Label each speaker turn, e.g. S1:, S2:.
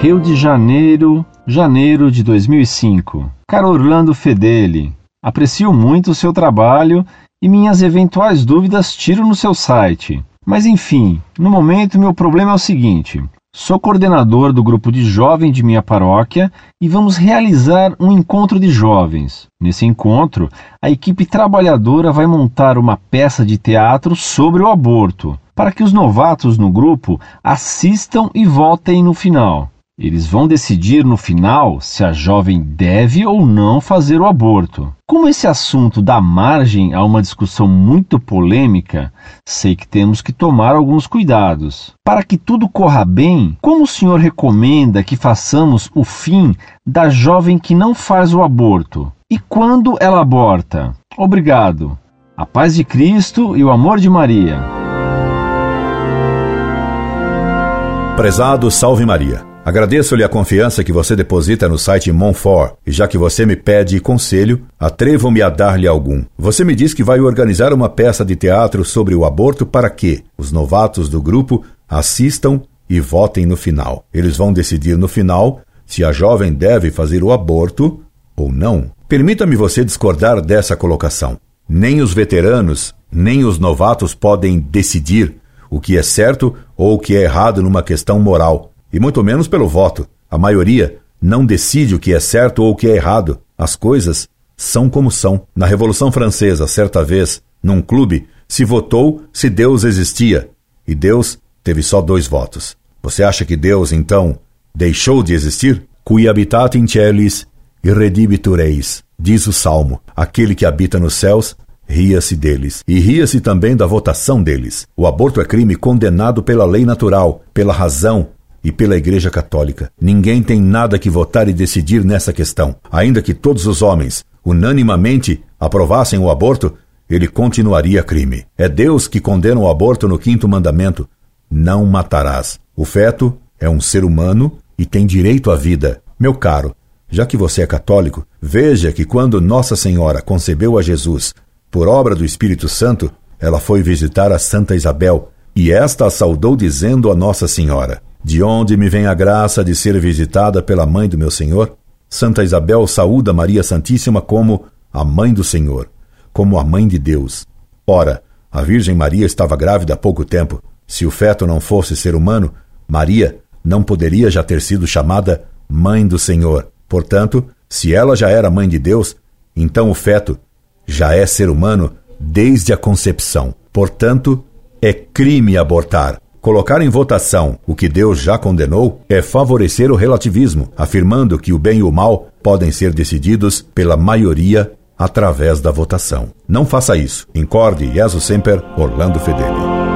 S1: Rio de Janeiro, janeiro de 2005. Caro Orlando Fedeli, aprecio muito o seu trabalho e minhas eventuais dúvidas tiro no seu site. Mas enfim, no momento meu problema é o seguinte: sou coordenador do grupo de jovens de minha paróquia e vamos realizar um encontro de jovens. Nesse encontro, a equipe trabalhadora vai montar uma peça de teatro sobre o aborto, para que os novatos no grupo assistam e votem no final. Eles vão decidir no final se a jovem deve ou não fazer o aborto. Como esse assunto dá margem a uma discussão muito polêmica, sei que temos que tomar alguns cuidados. Para que tudo corra bem, como o senhor recomenda que façamos o fim da jovem que não faz o aborto? E quando ela aborta? Obrigado. A paz de Cristo e o amor de Maria.
S2: Prezado Salve Maria. Agradeço-lhe a confiança que você deposita no site Monfort, e já que você me pede conselho, atrevo-me a dar-lhe algum. Você me diz que vai organizar uma peça de teatro sobre o aborto para que os novatos do grupo assistam e votem no final. Eles vão decidir no final se a jovem deve fazer o aborto ou não. Permita-me você discordar dessa colocação. Nem os veteranos, nem os novatos podem decidir o que é certo ou o que é errado numa questão moral e muito menos pelo voto. A maioria não decide o que é certo ou o que é errado. As coisas são como são. Na Revolução Francesa, certa vez, num clube, se votou se Deus existia, e Deus teve só dois votos. Você acha que Deus, então, deixou de existir? Qui habitat in celis irredibitur eis, diz o Salmo. Aquele que habita nos céus ria-se deles. E ria-se também da votação deles. O aborto é crime condenado pela lei natural, pela razão, e pela Igreja Católica. Ninguém tem nada que votar e decidir nessa questão. Ainda que todos os homens, unanimamente, aprovassem o aborto, ele continuaria crime. É Deus que condena o aborto no quinto mandamento: não matarás. O feto é um ser humano e tem direito à vida. Meu caro, já que você é católico, veja que quando Nossa Senhora concebeu a Jesus por obra do Espírito Santo, ela foi visitar a Santa Isabel e esta a saudou dizendo a Nossa Senhora: de onde me vem a graça de ser visitada pela mãe do meu Senhor? Santa Isabel saúda Maria Santíssima como a mãe do Senhor, como a mãe de Deus. Ora, a Virgem Maria estava grávida há pouco tempo. Se o feto não fosse ser humano, Maria não poderia já ter sido chamada mãe do Senhor. Portanto, se ela já era mãe de Deus, então o feto já é ser humano desde a concepção. Portanto, é crime abortar. Colocar em votação o que Deus já condenou é favorecer o relativismo, afirmando que o bem e o mal podem ser decididos pela maioria através da votação. Não faça isso. Incorde Jesus Semper, Orlando Fedeli.